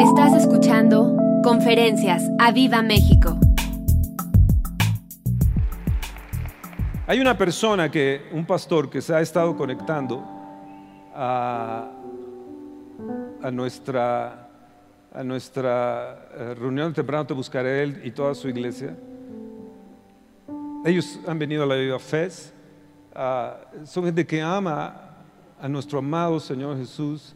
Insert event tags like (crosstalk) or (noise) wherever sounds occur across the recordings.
Estás escuchando Conferencias a Viva México. Hay una persona que, un pastor que se ha estado conectando a, a nuestra, a nuestra eh, reunión temprano te buscaré él y toda su iglesia. Ellos han venido a la Viva Fest. ah, son gente que ama a nuestro amado Señor Jesús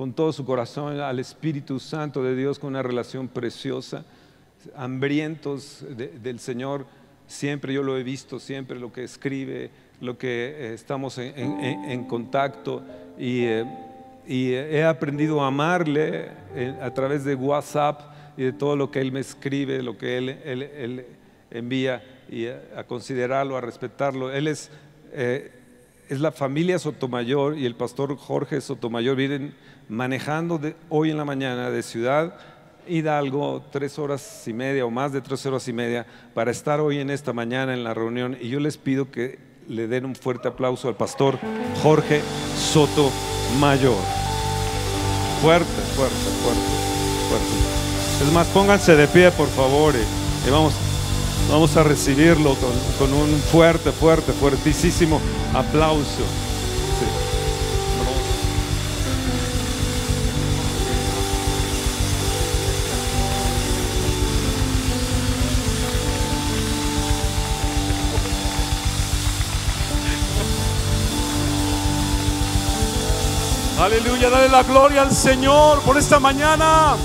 con todo su corazón, al Espíritu Santo de Dios con una relación preciosa, hambrientos de- del Señor. Siempre yo lo he visto, siempre lo que escribe, lo que eh, estamos en, en- en- contacto y, eh, y he aprendido a amarle eh, a través de WhatsApp y de todo lo que él me escribe, lo que él, él- él envía y a, considerarlo, a respetarlo. Él es, eh, es la familia Sotomayor y el pastor Jorge Sotomayor vienen manejando de, hoy en la mañana de Ciudad Hidalgo tres horas y media o más de tres horas y media para estar hoy en esta mañana en la reunión y yo les pido que le den un fuerte aplauso al pastor Jorge Sotomayor. Fuerte, fuerte, fuerte, fuerte. Es más, pónganse de pie, por favor, y, y vamos, vamos a recibirlo con, con un fuerte, fuerte, fuertísimo aplauso. Aleluya, dale la gloria al Señor por esta mañana.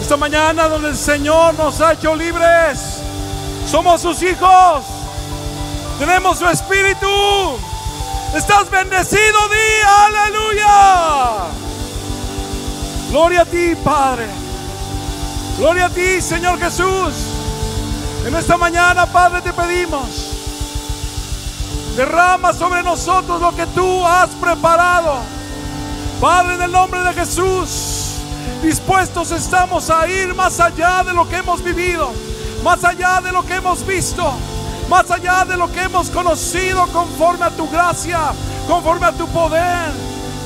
Esta mañana donde el Señor nos ha hecho libres. Somos sus hijos. Tenemos su espíritu. Estás bendecido, di aleluya. Gloria a ti, Padre. Gloria a ti, Señor Jesús. En esta mañana, Padre, te pedimos. Derrama sobre nosotros lo que tú has preparado. Padre, en el nombre de Jesús, dispuestos estamos a ir más allá de lo que hemos vivido, más allá de lo que hemos visto, más allá de lo que hemos conocido conforme a tu gracia, conforme a tu poder.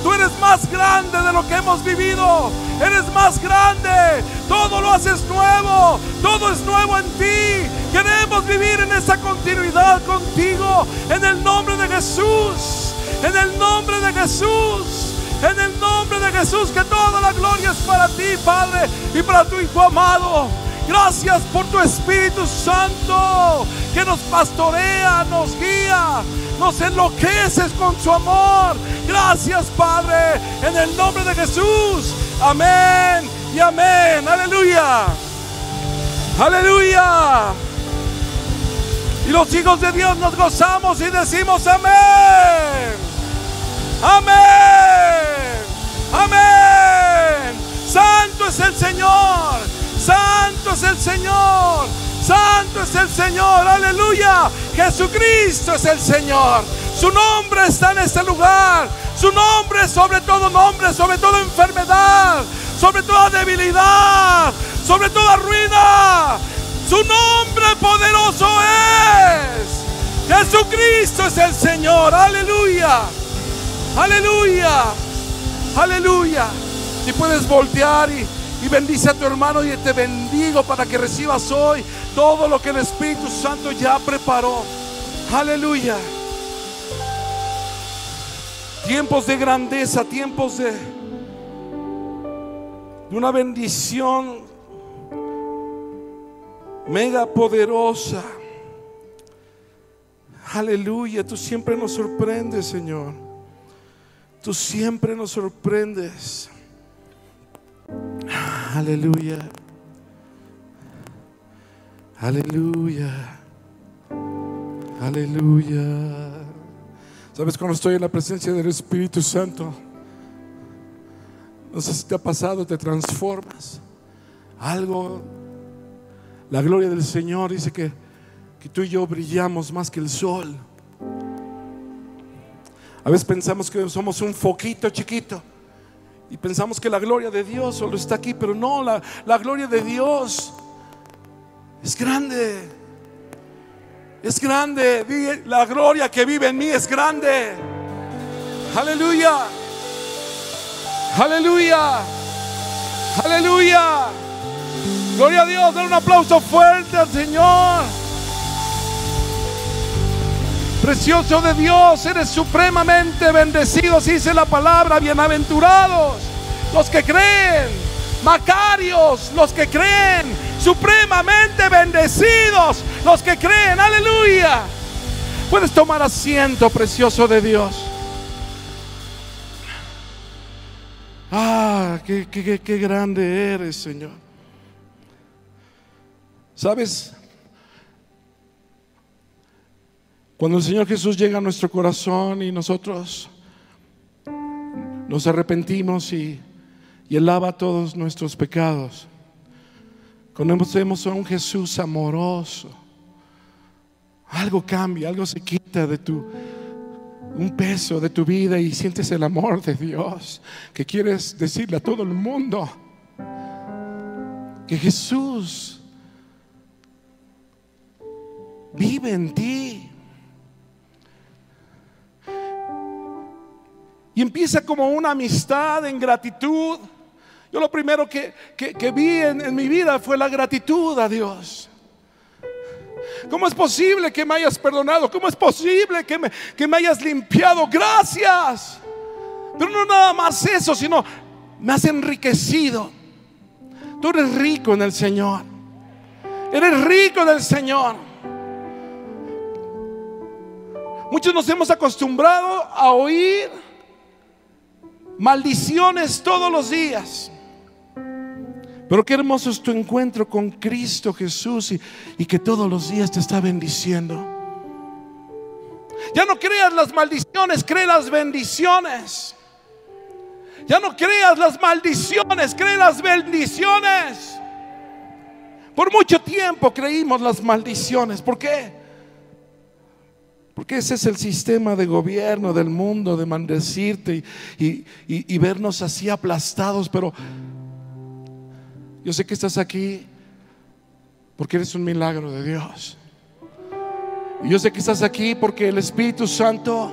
Tú eres más grande de lo que hemos vivido. Eres más grande. Todo lo haces nuevo. Todo es nuevo en ti. Queremos vivir en esa continuidad contigo. En el nombre de Jesús. En el nombre de Jesús. En el nombre de Jesús, que toda la gloria es para ti, Padre, y para tu Hijo amado. Gracias por tu Espíritu Santo, que nos pastorea, nos guía, nos enloqueces con su amor. Gracias, Padre, en el nombre de Jesús. Amén y amén. Aleluya. Aleluya. Y los hijos de Dios nos gozamos y decimos amén. Amén. Amén. Santo es el Señor. Santo es el Señor. Santo es el Señor. Aleluya. Jesucristo es el Señor. Su nombre está en este lugar. Su nombre sobre todo nombre, sobre toda enfermedad, sobre toda debilidad, sobre toda ruina. Su nombre poderoso es. Jesucristo es el Señor. Aleluya. Aleluya. Aleluya. Si puedes voltear y, y bendice a tu hermano y te bendigo para que recibas hoy todo lo que el Espíritu Santo ya preparó. Aleluya. Tiempos de grandeza, tiempos de, de una bendición mega poderosa. Aleluya, tú siempre nos sorprendes, Señor. Tú siempre nos sorprendes. Aleluya. Aleluya. Aleluya. Sabes, cuando estoy en la presencia del Espíritu Santo, no sé si te ha pasado, te transformas. Algo, la gloria del Señor dice que, que tú y yo brillamos más que el sol. A veces pensamos que somos un foquito chiquito y pensamos que la gloria de Dios solo está aquí, pero no, la, gloria de Dios es grande. Es grande. La gloria que vive en mí es grande. Aleluya. Aleluya. Aleluya. Gloria a Dios. Den un aplauso fuerte al Señor. Precioso de Dios, eres supremamente bendecido, dice la palabra, bienaventurados los que creen, macarios los que creen, supremamente bendecidos los que creen, aleluya. Puedes tomar asiento, precioso de Dios. Ah, qué, qué grande eres, Señor. ¿Sabes? Cuando el Señor Jesús llega a nuestro corazón y nosotros nos arrepentimos y, y Él lava todos nuestros pecados, conocemos a un Jesús amoroso. Algo cambia, algo se quita de tu un peso de tu vida y sientes el amor de Dios que quieres decirle a todo el mundo que Jesús vive en ti. Y empieza como una amistad en gratitud. Yo lo primero que, vi en, en mi vida fue la gratitud a Dios. ¿Cómo es posible que me hayas perdonado? ¿Cómo es posible que me, que me hayas limpiado? Gracias. Pero no nada más eso, sino me has enriquecido. Tú eres rico en el Señor. Eres rico en el Señor. Muchos nos hemos acostumbrado a oír maldiciones todos los días. Pero qué hermoso es tu encuentro con Cristo Jesús y, que todos los días te está bendiciendo. Ya no creas las maldiciones, cree las bendiciones. Ya no creas las maldiciones, cree las bendiciones. Por mucho tiempo creímos las maldiciones. ¿Por qué? Porque ese es el sistema de gobierno del mundo, de maldecirte y, vernos así aplastados. Pero yo sé que estás aquí porque eres un milagro de Dios. Y yo sé que estás aquí porque el Espíritu Santo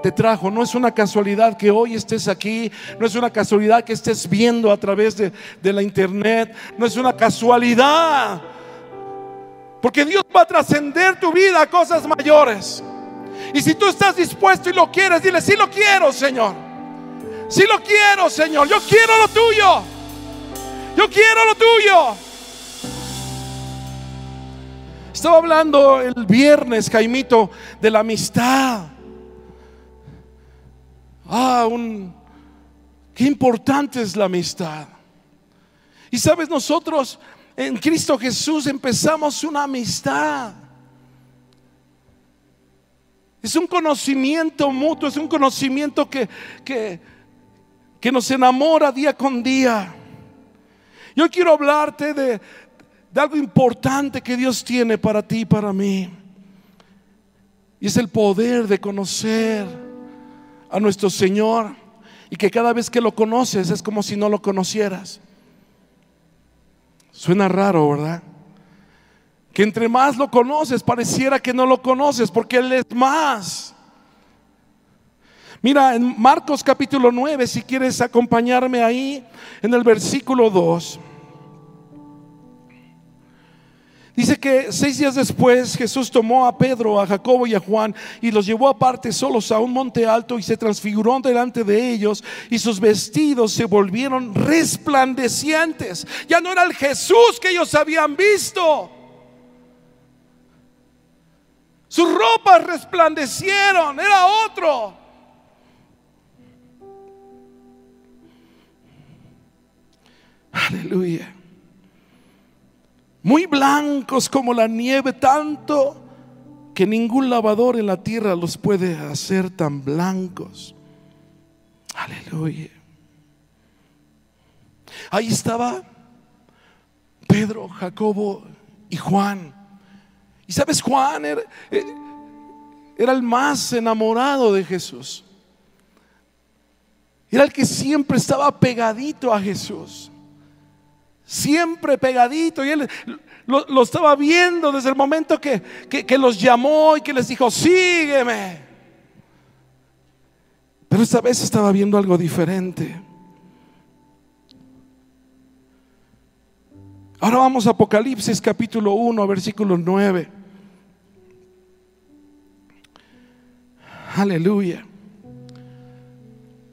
te trajo. No es una casualidad que hoy estés aquí, no es una casualidad que estés viendo a través de, de la internet, no es una casualidad. Porque Dios va a trascender tu vida a cosas mayores. Y si tú estás dispuesto y lo quieres, dile, sí lo quiero, Señor. Sí lo quiero, Señor. Yo quiero lo tuyo. Yo quiero lo tuyo. Estaba hablando el viernes, Jaimito, de la amistad. Ah, un, qué importante es la amistad. Y sabes, nosotros en Cristo Jesús empezamos una amistad. Es un conocimiento mutuo, es un conocimiento que, que, nos enamora día con día. Yo quiero hablarte de, de algo importante que Dios tiene para ti y para mí. Y es el poder de conocer a nuestro Señor y que cada vez que lo conoces es como si no lo conocieras. Suena raro, ¿verdad? Que entre más lo conoces, pareciera que no lo conoces, porque Él es más. Mira, en Marcos capítulo 9, si quieres acompañarme ahí, en el versículo 2. Dice que seis días después Jesús tomó a Pedro, a Jacobo y a Juan y los llevó aparte solos a un monte alto y se transfiguró delante de ellos y sus vestidos se volvieron resplandecientes. Ya no era el Jesús que ellos habían visto. Sus ropas resplandecieron, era otro. Aleluya. Muy blancos como la nieve, tanto que ningún lavador en la tierra los puede hacer tan blancos. Aleluya. Ahí estaba Pedro, Jacobo y Juan y sabes, Juan era, eh, era, el más enamorado de Jesús. Era el que siempre estaba pegadito a Jesús. Siempre pegadito. Y él lo, estaba viendo desde el momento que, que, los llamó y que les dijo, sígueme. Pero esta vez estaba viendo algo diferente. Ahora vamos a Apocalipsis capítulo 1, versículo 9. Aleluya.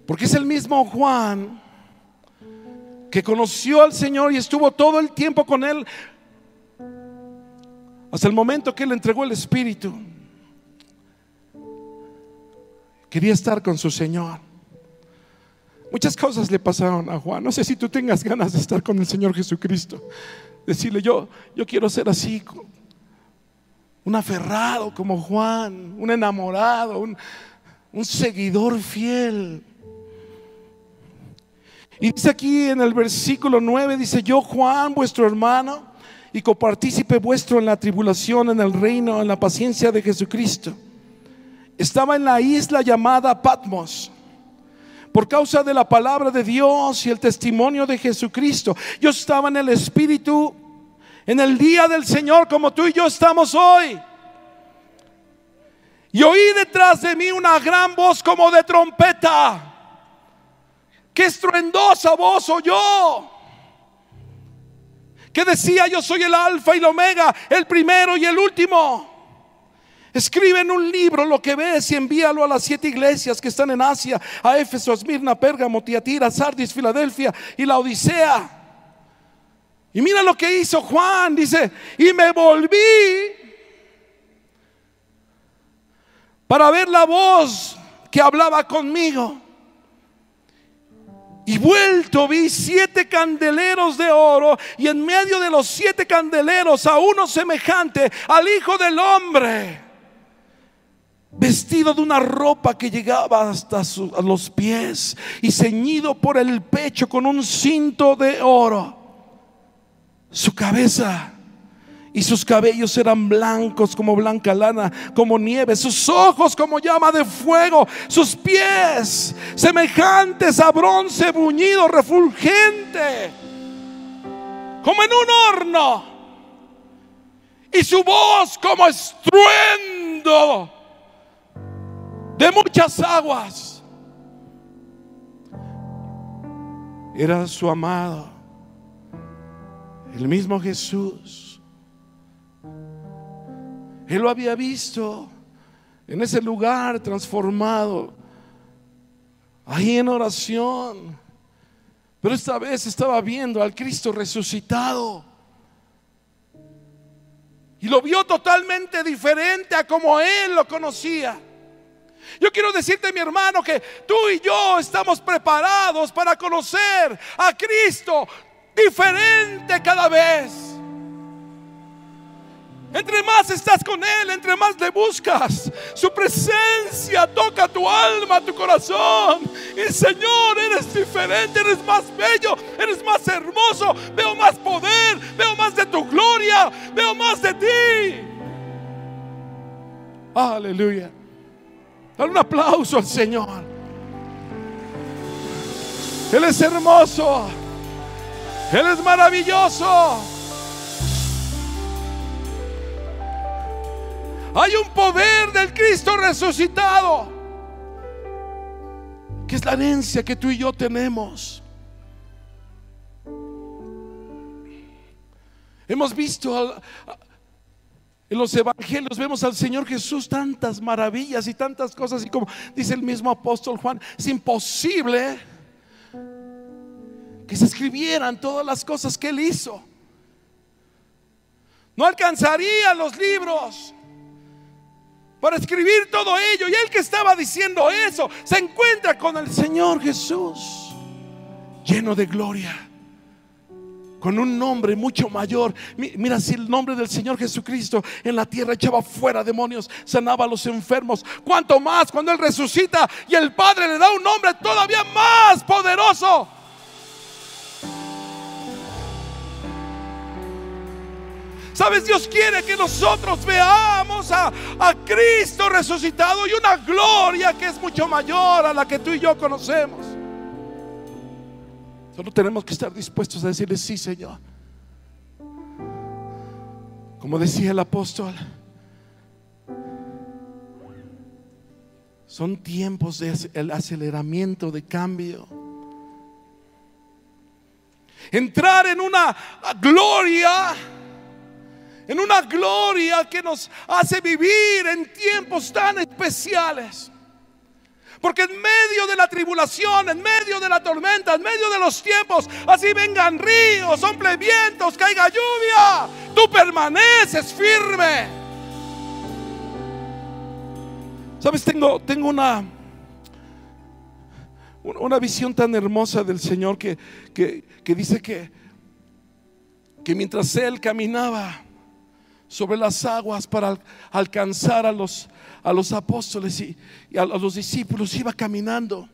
Porque es el mismo Juan que conoció al Señor y estuvo todo el tiempo con Él hasta el momento que Él entregó el Espíritu. Quería estar con su Señor. Muchas cosas le pasaron a Juan. No sé si tú tengas ganas de estar con el Señor Jesucristo. Decirle, yo, yo quiero ser así, un aferrado como Juan, un enamorado, un, seguidor fiel. Y dice aquí en el versículo 9, dice, yo Juan, vuestro hermano, y copartícipe vuestro en la tribulación, en el reino, en la paciencia de Jesucristo. Estaba en la isla llamada Patmos por causa de la palabra de Dios y el testimonio de Jesucristo. Yo estaba en el Espíritu en el día del Señor como tú y yo estamos hoy. Y oí detrás de mí una gran voz como de trompeta. Qué estruendosa voz oyó. Que decía, yo soy el alfa y el omega, el primero y el último. Escribe en un libro lo que ves y envíalo a las siete iglesias que están en Asia, a Éfeso, Esmirna, Pérgamo, Tiatira, Sardis, Filadelfia y la Odisea. Y mira lo que hizo Juan, dice, y me volví para ver la voz que hablaba conmigo. Y vuelto vi siete candeleros de oro y en medio de los siete candeleros a uno semejante al Hijo del Hombre vestido de una ropa que llegaba hasta los pies y ceñido por el pecho con un cinto de oro. Su cabeza. Y sus cabellos eran blancos como blanca lana, como nieve, sus ojos como llama de fuego, sus pies semejantes a bronce buñido, refulgente, como en un horno, y su voz como estruendo de muchas aguas. Era su amado, el mismo Jesús. Él lo había visto en ese lugar transformado, ahí en oración. Pero esta vez estaba viendo al Cristo resucitado. Y lo vio totalmente diferente a como él lo conocía. Yo quiero decirte, mi hermano, que tú y yo estamos preparados para conocer a Cristo diferente cada vez. Entre más estás con Él, entre más le buscas, su presencia toca tu alma, tu corazón. Y Señor, eres diferente, eres más bello, eres más hermoso. Veo más poder, veo más de tu gloria, veo más de ti. Aleluya. Dale un aplauso al Señor. Él es hermoso. Él es maravilloso. Hay un poder del Cristo resucitado, que es la herencia que tú y yo tenemos. Hemos visto en los evangelios vemos al Señor Jesús tantas maravillas y tantas cosas y como dice el mismo apóstol Juan, es imposible que se escribieran todas las cosas que él hizo. No alcanzaría los libros para escribir todo ello. Y él que estaba diciendo eso se encuentra con el Señor Jesús, lleno de gloria con un nombre mucho mayor. Mira, si el nombre del Señor Jesucristo en la tierra echaba fuera demonios, sanaba a los enfermos, cuanto más cuando Él resucita y el Padre le da un nombre todavía más poderoso. Sabes, Dios quiere que nosotros veamos a, a Cristo resucitado y una gloria que es mucho mayor a la que tú y yo conocemos. Solo tenemos que estar dispuestos a decirle, sí, Señor. Como decía el apóstol, son tiempos de el aceleramiento de cambio. entrar en una gloria, en una gloria que nos hace vivir en tiempos tan especiales. Porque en medio de la tribulación, en medio de la tormenta, en medio de los tiempos, así vengan ríos, sople vientos, caiga lluvia, tú permaneces firme. Sabes, tengo, tengo una, una visión tan hermosa del Señor que, que, dice que, que mientras Él caminaba sobre las aguas para alcanzar a los, a los apóstoles y, a, los discípulos, iba caminando.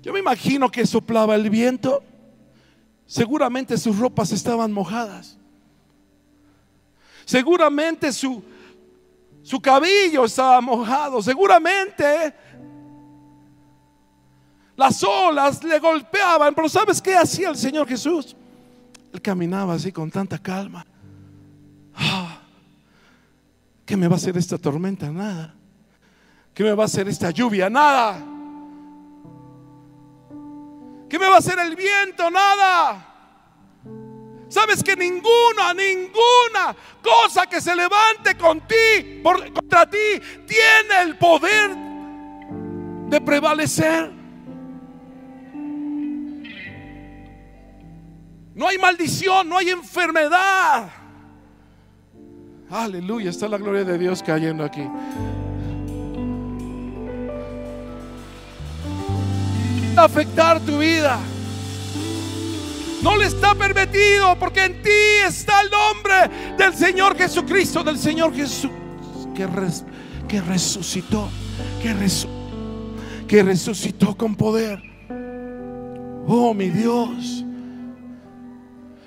Yo me imagino que soplaba el viento. Seguramente sus ropas estaban mojadas. Seguramente su, su cabello estaba mojado. Seguramente las olas le golpeaban. Pero ¿sabes qué hacía el Señor Jesús? Él caminaba así con tanta calma. Ah, ¿Qué me va a hacer esta tormenta? Nada. ¿Qué me va a hacer esta lluvia? Nada. ¿Qué me va a hacer el viento? Nada. Sabes que ninguna, ninguna cosa que se levante con ti, contra ti, tiene el poder de prevalecer. No hay maldición, no hay enfermedad. Aleluya, está la gloria de Dios cayendo aquí. afectar tu vida. No le está permitido porque en ti está el nombre del Señor Jesucristo, del Señor Jesús que, resucitó, que resucitó con poder. Oh, mi Dios.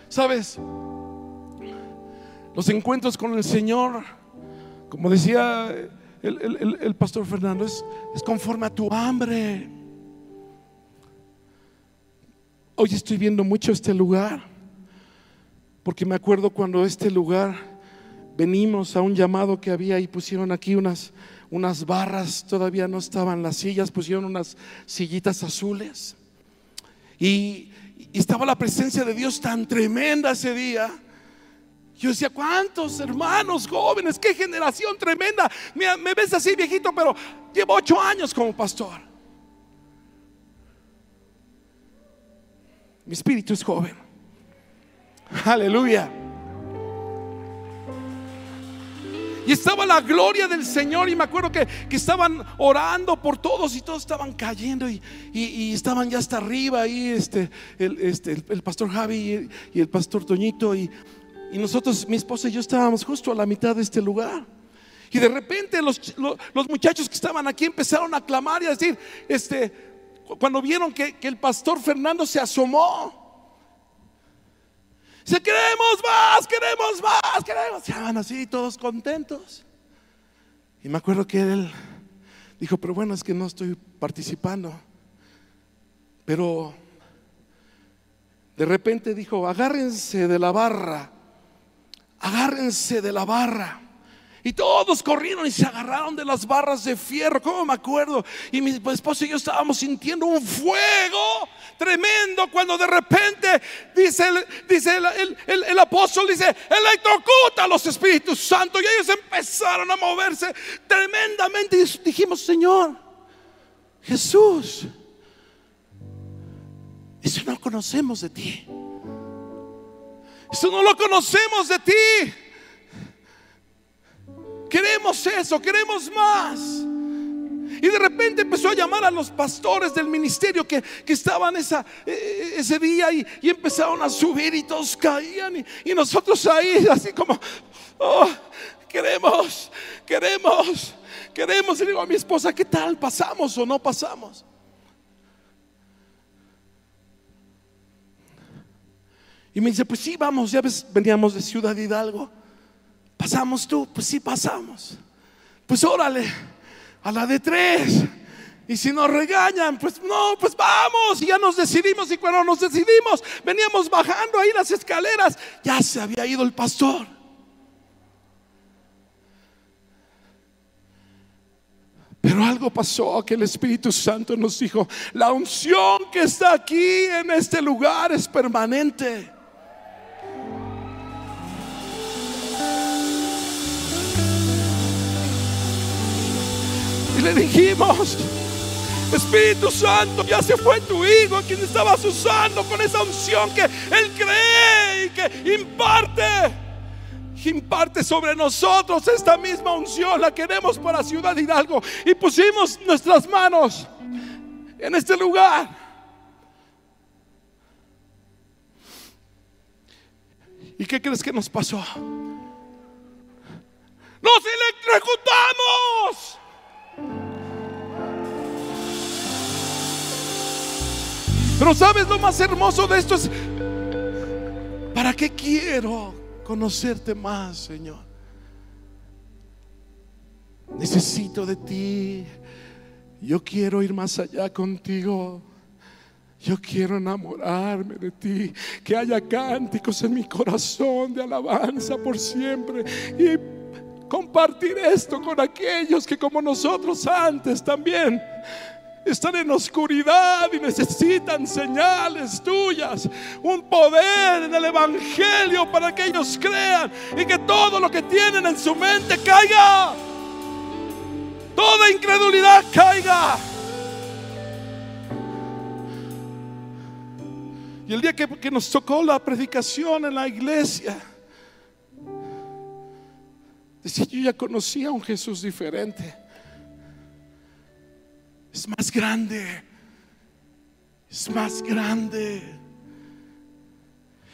¿Sabes? Los encuentros con el Señor, como decía el, pastor Fernando, es, es conforme a tu hambre. Hoy estoy viendo mucho este lugar, porque me acuerdo cuando este lugar venimos a un llamado que había y pusieron aquí unas, unas barras, todavía no estaban las sillas, pusieron unas sillitas azules. Y, estaba la presencia de Dios tan tremenda ese día. Yo decía, ¿cuántos hermanos jóvenes? ¿Qué generación tremenda? Me, me ves así viejito, pero llevo ocho años como pastor. Mi espíritu es joven. Aleluya. Y estaba la gloria del Señor y me acuerdo que, estaban orando por todos y todos estaban cayendo y, estaban ya hasta arriba ahí este, el, este, el, pastor Javi y, el pastor Toñito y, nosotros, mi esposa y yo estábamos justo a la mitad de este lugar. Y de repente los, los muchachos que estaban aquí empezaron a clamar y a decir, este, cuando vieron que, el pastor Fernando se asomó. Se queremos más, queremos más, queremos. Estaban así todos contentos. Y me acuerdo que él dijo, pero bueno, es que no estoy participando. Pero de repente dijo, agárrense de la barra, agárrense de la barra. Y todos corrieron y se agarraron de las barras de fierro, como me acuerdo. Y mi esposo y yo estábamos sintiendo un fuego tremendo cuando de repente dice, el, dice el, apóstol, dice, electrocuta a los Espíritus Santos. Y ellos empezaron a moverse tremendamente. Y dijimos, Señor, Jesús, eso no conocemos de ti. Eso no lo conocemos de ti. Queremos eso, queremos más. Y de repente empezó a llamar a los pastores del ministerio que, estaban esa, e, e, ese día y, empezaron a subir y todos caían. Y, nosotros ahí, así como, oh, queremos, queremos, queremos. Y digo a mi esposa, ¿qué tal? ¿Pasamos o no pasamos? Y me dice, pues sí, vamos, ya ves, veníamos de Ciudad Hidalgo. ¿Pasamos tú? Pues sí, pasamos. Pues órale, a la de tres. Y si nos regañan, pues no, pues vamos. Y ya nos decidimos. Y cuando nos decidimos, veníamos bajando ahí las escaleras. Ya se había ido el pastor. Pero algo pasó que el Espíritu Santo nos dijo, la unción que está aquí en este lugar es permanente. Le dijimos, Espíritu Santo, ya se fue tu hijo, quien estabas usando con esa unción que Él cree y que imparte. Imparte sobre nosotros esta misma unción, la queremos para Ciudad Hidalgo. Y pusimos nuestras manos en este lugar. ¿Y qué crees que nos pasó? ¡Nos electrocutamos! Pero sabes lo más hermoso de esto es, ¿para qué quiero conocerte más, Señor? Necesito de ti. Yo quiero ir más allá contigo. Yo quiero enamorarme de ti, que haya cánticos en mi corazón de alabanza por siempre y compartir esto con aquellos que como nosotros antes también están en oscuridad y necesitan señales tuyas, un poder en el Evangelio para que ellos crean y que todo lo que tienen en su mente caiga, toda incredulidad caiga. Y el día que, nos tocó la predicación en la iglesia, decía, yo ya conocía a un Jesús diferente es más grande. Es más grande.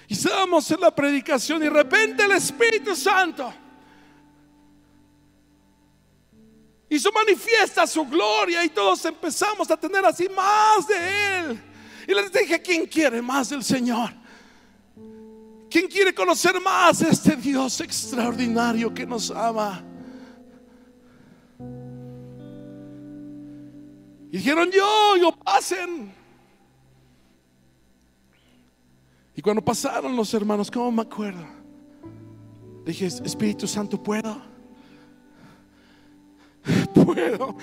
Y estábamos en la predicación y de repente el Espíritu Santo hizo manifiesta su gloria y todos empezamos a tener así más de Él. Y les dije, ¿quién quiere más del Señor? ¿Quién quiere conocer más este Dios extraordinario que nos ama? Y dijeron, yo, yo pasen. Y cuando pasaron los hermanos, ¿cómo me acuerdo? Dije, Espíritu Santo, ¿puedo? (laughs) Puedo.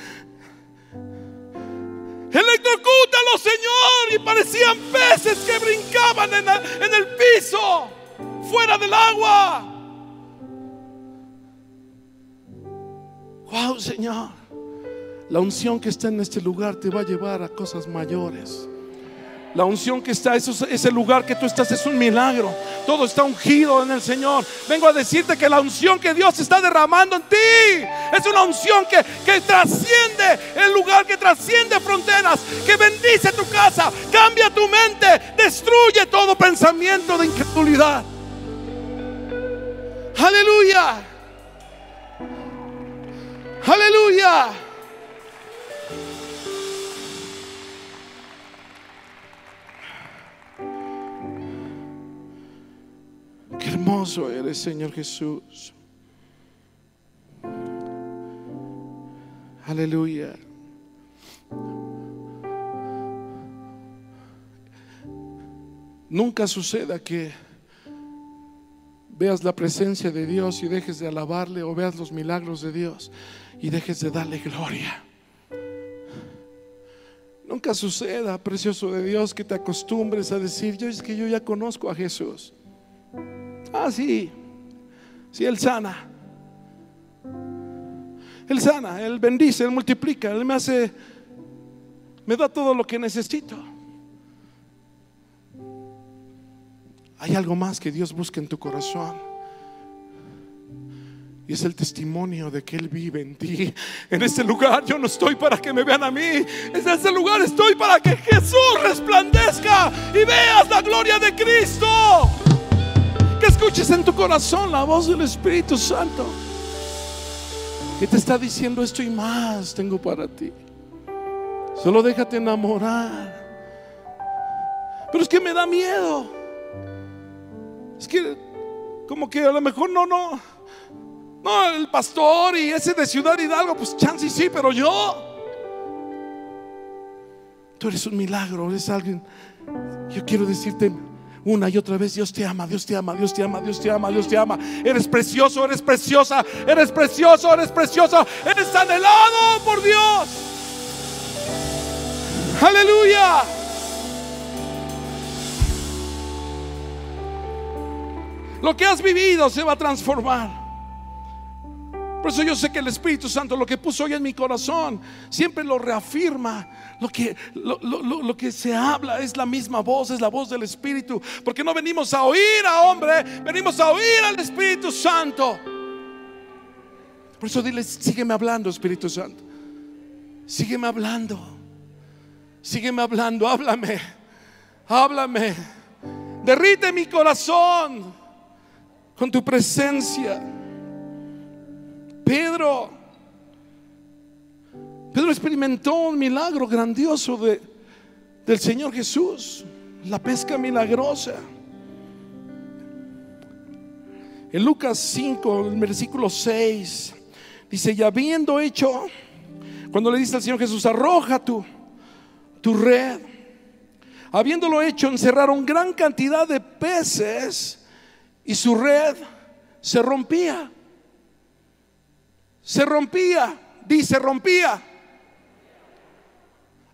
Electrocútalo, Señor. Y parecían peces que brincaban en en el piso, fuera del agua. Wow, Señor. La unción que está en este lugar te va a llevar a cosas mayores. La unción que está, ese lugar que tú estás es un milagro. Todo está ungido en el Señor. Vengo a decirte que la unción que Dios está derramando en ti es una unción que, que trasciende el lugar, que trasciende fronteras, que bendice tu casa, cambia tu mente, destruye todo pensamiento de incredulidad. Aleluya. Aleluya. Hermoso eres, Señor Jesús. Aleluya. Nunca suceda que veas la presencia de Dios y dejes de alabarle o veas los milagros de Dios y dejes de darle gloria. Nunca suceda, precioso de Dios, que te acostumbres a decir, yo es que yo ya conozco a Jesús. Ah, sí. Él sana. Él sana, Él bendice, Él multiplica, Él me hace, me da todo lo que necesito. Hay algo más que Dios busca en tu corazón. Y es el testimonio de que Él vive en ti. En este lugar yo no estoy para que me vean a mí. En este lugar estoy para que Jesús resplandezca y veas la gloria de Cristo escuches en tu corazón la voz del Espíritu Santo que te está diciendo esto y más tengo para ti. Solo déjate enamorar. Pero es que me da miedo. Es que como que a lo mejor no, no. No, el pastor y ese de Ciudad Hidalgo, pues chance sí, pero yo. Tú eres un milagro, eres alguien. Yo quiero decirte, Una y otra vez, Dios te ama, Dios te ama, Dios te ama, Dios te ama, Dios te ama. Eres precioso, eres preciosa, eres precioso, eres precioso, eres anhelado por Dios. Aleluya. Lo que has vivido se va a transformar. Por eso yo sé que el Espíritu Santo lo que puso hoy en mi corazón siempre lo reafirma. Lo que, lo, lo- lo que se habla es la misma voz, es la voz del Espíritu. Porque no venimos a oír a hombre, venimos a oír al Espíritu Santo. Por eso dile, sígueme hablando, Espíritu Santo. Sígueme hablando. Sígueme hablando, háblame. Háblame. Derrite mi corazón con tu presencia. Pedro, Pedro experimentó un milagro grandioso de, del Señor Jesús, la pesca milagrosa. En Lucas 5, el versículo 6, dice, y habiendo hecho, cuando le dice al Señor Jesús, arroja tu, tu red, habiéndolo hecho, encerraron gran cantidad de peces y su red se rompía. Se rompía, dice, rompía.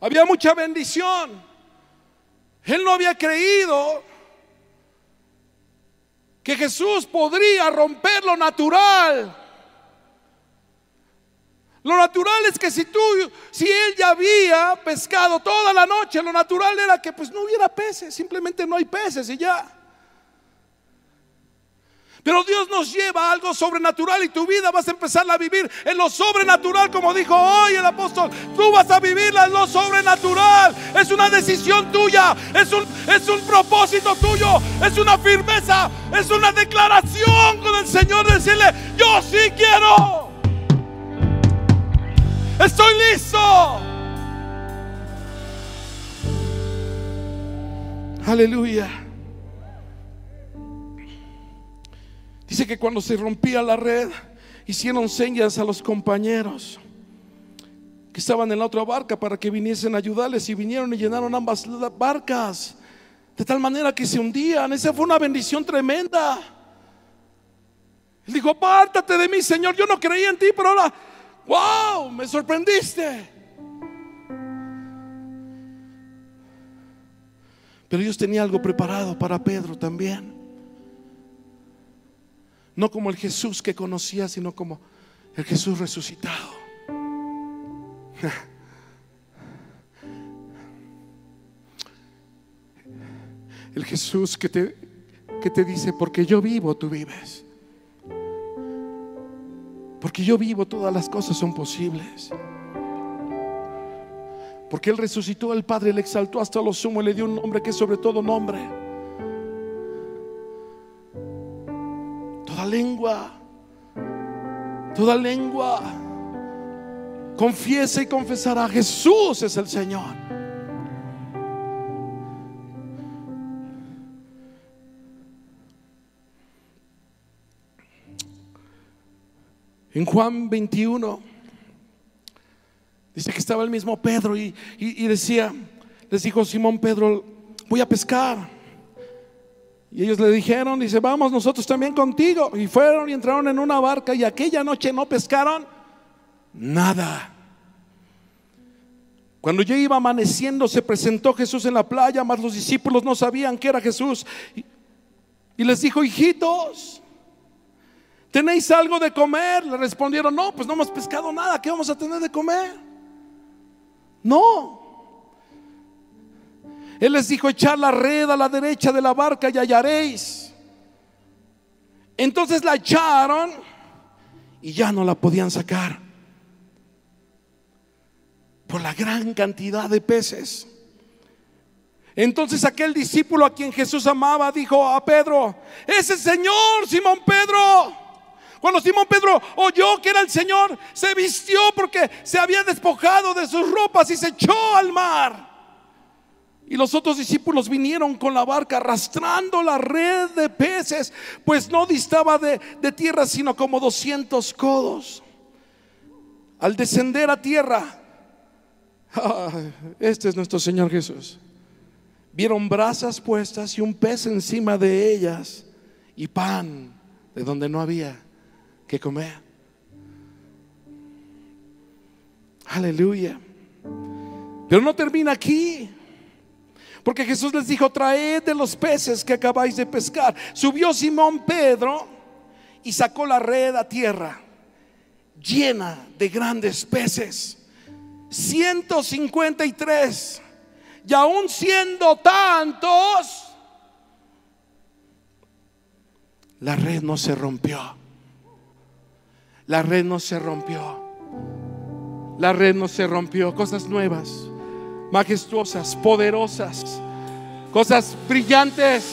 Había mucha bendición. Él no había creído que Jesús podría romper lo natural. Lo natural es que si tú, si él ya había pescado toda la noche, lo natural era que pues no hubiera peces, simplemente no hay peces y ya. Pero Dios nos lleva a algo sobrenatural y tu vida vas a empezar a vivir en lo sobrenatural, como dijo hoy el apóstol. Tú vas a vivirla en lo sobrenatural. Es una decisión tuya, es un, es un propósito tuyo, es una firmeza, es una declaración con el Señor. Decirle: Yo sí quiero, estoy listo. Aleluya. Dice que cuando se rompía la red, hicieron señas a los compañeros que estaban en la otra barca para que viniesen a ayudarles y vinieron y llenaron ambas barcas de tal manera que se hundían. Esa fue una bendición tremenda. Él dijo, apártate de mí, Señor, yo no creía en ti, pero ahora, wow, me sorprendiste. Pero Dios tenía algo preparado para Pedro también. No como el Jesús que conocía, sino como el Jesús resucitado. (laughs) El Jesús que te, que te dice, porque yo vivo, tú vives. Porque yo vivo, todas las cosas son posibles. Porque Él resucitó, el Padre le exaltó hasta lo sumo y le dio un nombre que es sobre todo nombre. Lengua, toda lengua confiesa y confesará, Jesús es el Señor. En Juan 21 dice que estaba el mismo Pedro y, y- y decía, les dijo Simón Pedro, voy a pescar. Y ellos le dijeron, dice, vamos nosotros también contigo. Y fueron y entraron en una barca y aquella noche no pescaron nada. Cuando ya iba amaneciendo se presentó Jesús en la playa, mas los discípulos no sabían que era Jesús. Y, les dijo, hijitos, ¿tenéis algo de comer? Le respondieron, no, pues no hemos pescado nada, ¿qué vamos a tener de comer? No. Él les dijo, echar la red a la derecha de la barca y hallaréis. Entonces la echaron y ya no la podían sacar por la gran cantidad de peces. Entonces aquel discípulo a quien Jesús amaba dijo a Pedro, ese Señor, Simón Pedro. Cuando Simón Pedro oyó que era el Señor, se vistió porque se había despojado de sus ropas y se echó al mar. Y los otros discípulos vinieron con la barca arrastrando la red de peces, pues no distaba de, tierra sino como 200 codos. Al descender a tierra, (laughs) ah, este es nuestro Señor Jesús. vieron brasas puestas y un pez encima de ellas y pan de donde no había que comer. Aleluya. Pero no termina aquí. Porque Jesús les dijo, traed de los peces que acabáis de pescar. Subió Simón Pedro y sacó la red a tierra, llena de grandes peces. 153. Y aún siendo tantos, la red no se rompió. La red no se rompió. La red no se rompió. Cosas nuevas, majestuosas, poderosas, cosas brillantes,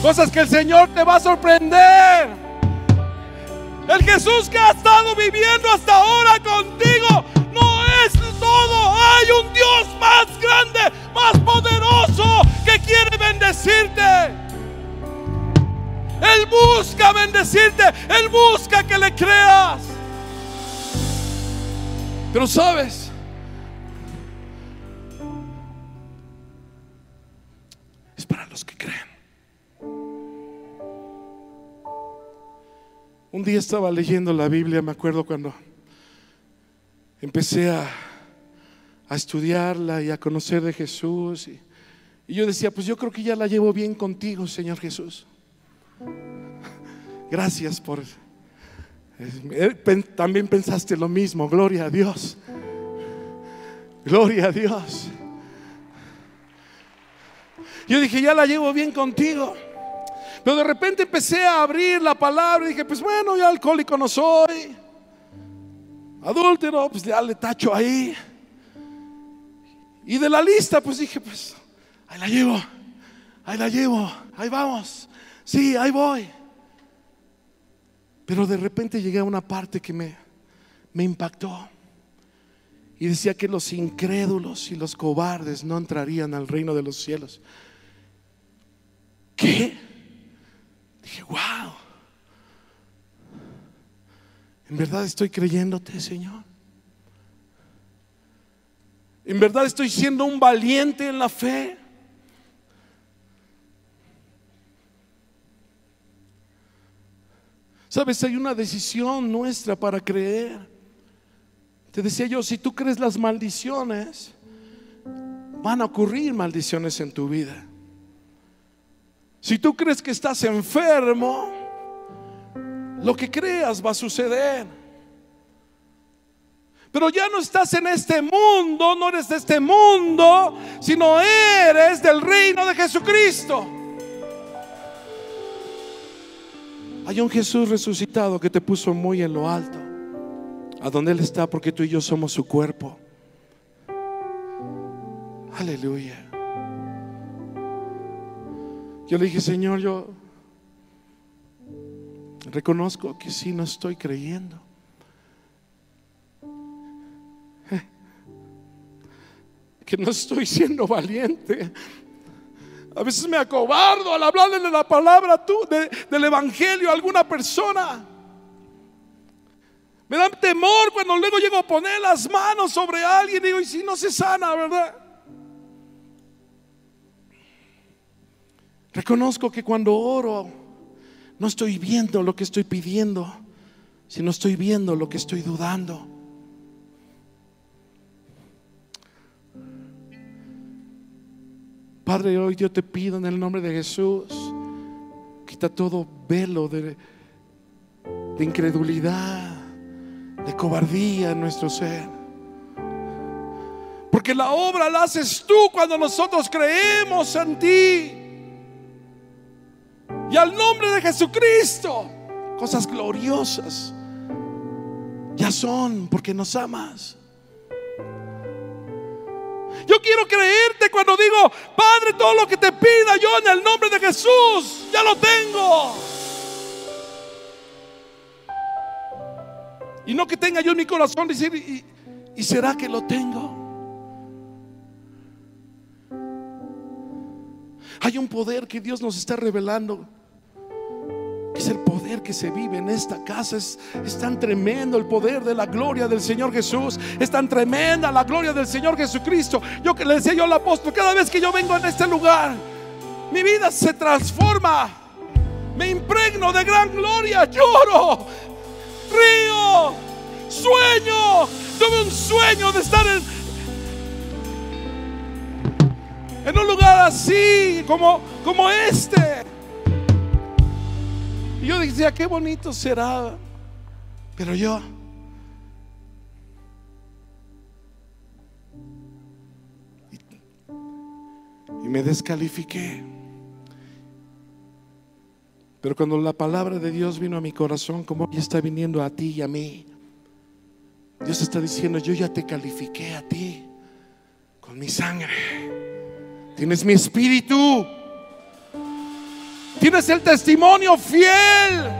cosas que el Señor te va a sorprender. El Jesús que ha estado viviendo hasta ahora contigo no es todo. Hay un Dios más grande, más poderoso que quiere bendecirte. Él busca bendecirte. Él busca que le creas. Pero sabes, para los que creen. Un día estaba leyendo la Biblia, me acuerdo cuando empecé a, estudiarla y a conocer de Jesús. Y, y yo decía, pues yo creo que ya la llevo bien contigo, Señor Jesús. (laughs) Gracias por eh, también pensaste lo mismo, gloria a Dios. Gloria a Dios. Yo dije, ya la llevo bien contigo. Pero de repente empecé a abrir la palabra y dije, pues bueno, ya alcohólico no soy. Adúltero, pues ya le tacho ahí. Y de la lista, pues dije, pues ahí la llevo, ahí la llevo, ahí vamos. Sí, ahí voy. Pero de repente llegué a una parte que me, me impactó. Y decía que los incrédulos y los cobardes no entrarían al reino de los cielos. ¿Qué? Dije, wow. ¿En verdad estoy creyéndote, Señor? ¿En verdad estoy siendo un valiente en la fe? Sabes, hay una decisión nuestra para creer. Te decía yo, si tú crees las maldiciones, van a ocurrir maldiciones en tu vida. Si tú crees que estás enfermo, lo que creas va a suceder. Pero ya no estás en este mundo, no eres de este mundo, sino eres del reino de Jesucristo. Hay un Jesús resucitado que te puso muy en lo alto, a donde Él está, porque tú y yo somos su cuerpo. Aleluya. Yo le dije, Señor, yo reconozco que sí no estoy creyendo. Que no estoy siendo valiente. A veces me acobardo al hablarle de la palabra tú, del evangelio a alguna persona. Me da temor cuando luego llego a poner las manos sobre alguien y digo, y si no se sana, ¿verdad? Reconozco que cuando oro no estoy viendo lo que estoy pidiendo, sino estoy viendo lo que estoy dudando. Padre, hoy yo te pido en el nombre de Jesús, quita todo velo de, de incredulidad, de cobardía en nuestro ser. Porque la obra la haces tú cuando nosotros creemos en ti. Y al nombre de Jesucristo, cosas gloriosas ya son porque nos amas. Yo quiero creerte cuando digo, Padre, todo lo que te pida yo en el nombre de Jesús, ya lo tengo. Y no que tenga yo en mi corazón decir, ¿y, y será que lo tengo? Hay un poder que Dios nos está revelando, es el poder que se vive en esta casa. Es, es tan tremendo, el poder de la gloria del Señor Jesús, es tan tremenda la gloria del Señor Jesucristo. Yo que le decía yo al apóstol, cada vez que yo vengo en este lugar, mi vida se transforma, me impregno de gran gloria, lloro, río, sueño, tuve un sueño de estar en, en un lugar así como, como este. Y yo decía, qué bonito será. Pero yo y me descalifiqué. Pero cuando la palabra de Dios vino a mi corazón, como ya está viniendo a ti y a mí, Dios está diciendo, yo ya te califiqué a ti con mi sangre. Tienes mi espíritu. Tienes el testimonio fiel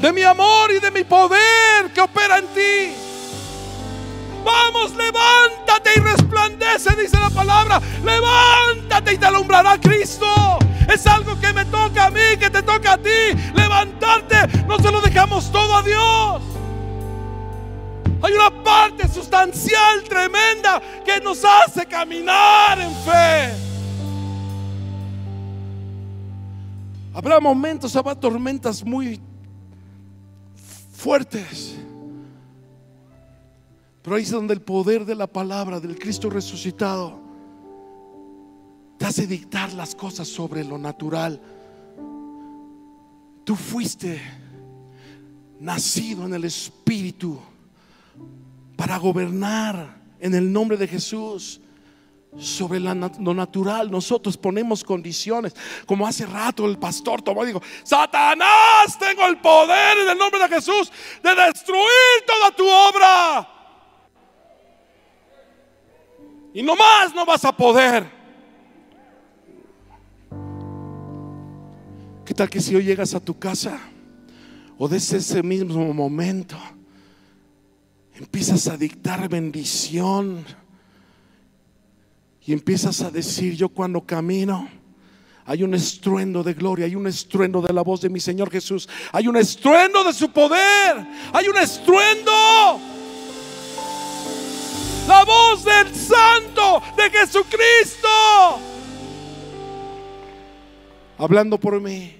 de mi amor y de mi poder que opera en ti. Vamos, levántate y resplandece, dice la palabra. Levántate y te alumbrará Cristo. Es algo que me toca a mí, que te toca a ti. Levantarte, no se lo dejamos todo a Dios. Hay una parte sustancial tremenda que nos hace caminar en fe. Habrá momentos, habrá tormentas muy fuertes. Pero ahí es donde el poder de la palabra del Cristo resucitado te hace dictar las cosas sobre lo natural. Tú fuiste nacido en el Espíritu para gobernar en el nombre de Jesús sobre lo natural. Nosotros ponemos condiciones, como hace rato el pastor tomó y dijo, Satanás, tengo el poder en el nombre de Jesús de destruir toda tu obra. Y no más no vas a poder. ¿Qué tal que si hoy llegas a tu casa o desde ese mismo momento empiezas a dictar bendición y empiezas a decir, yo cuando camino, hay un estruendo de gloria, hay un estruendo de la voz de mi Señor Jesús, hay un estruendo de su poder, hay un estruendo. La voz del Santo de Jesucristo. Hablando por mí.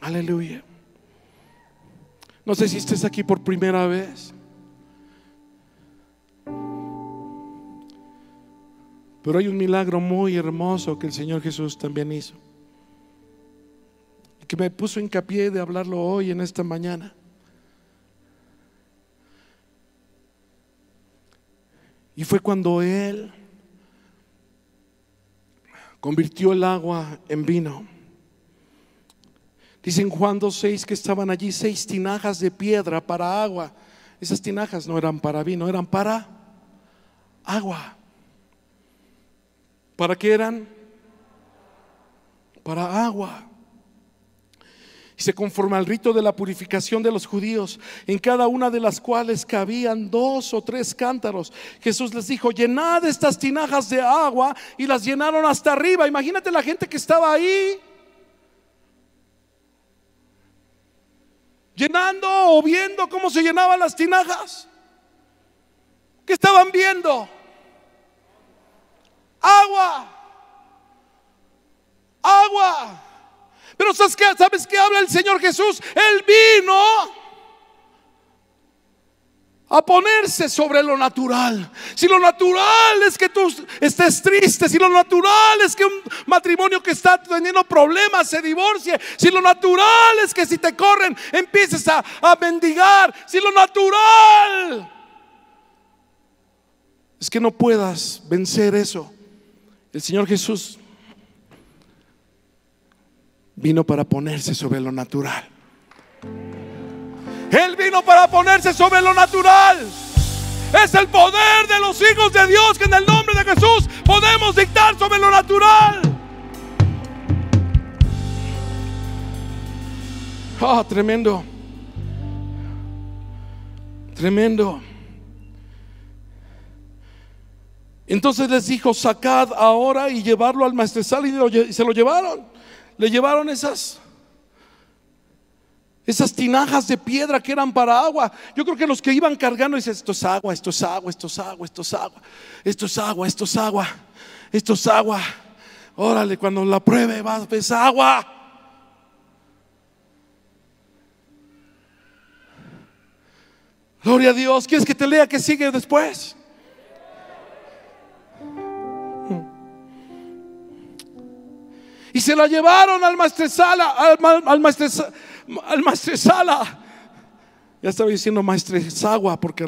Aleluya. No sé si estés aquí por primera vez. Pero hay un milagro muy hermoso que el Señor Jesús también hizo. Que me puso hincapié de hablarlo hoy en esta mañana. Y fue cuando Él convirtió el agua en vino. Dice en Juan 2.6 que estaban allí seis tinajas de piedra para agua. Esas tinajas no eran para vino, eran para agua. ¿Para qué eran? Para agua. Y se conforma al rito de la purificación de los judíos, en cada una de las cuales cabían dos o tres cántaros. Jesús les dijo, llenad estas tinajas de agua y las llenaron hasta arriba. Imagínate la gente que estaba ahí. Llenando o viendo cómo se llenaban las tinajas. ¿Qué estaban viendo? Agua. Agua. Pero ¿sabes qué? ¿Sabes qué habla el Señor Jesús? Él vino a ponerse sobre lo natural. Si lo natural es que tú estés triste, si lo natural es que un matrimonio que está teniendo problemas se divorcie, si lo natural es que si te corren empieces a, a mendigar, si lo natural es que no puedas vencer eso. El Señor Jesús vino para ponerse sobre lo natural. Ponerse sobre lo natural. Es el poder de los hijos de Dios que en el nombre de Jesús podemos dictar sobre lo natural. Ah, tremendo. Tremendo. Entonces les dijo, sacad ahora y llevarlo al maestresal y se lo llevaron. Le llevaron esas, esas tinajas de piedra que eran para agua. Yo creo que los que iban cargando dicen, esto es agua, esto es agua, esto es agua, esto es agua, esto es agua, esto es agua, esto es agua. Órale, cuando la pruebe vas, ves agua. Gloria a Dios. ¿Quieres que te lea que sigue después? Y se la llevaron al maestresala, al, al, maestres- al maestresala. Ya estaba diciendo maestresagua, porque,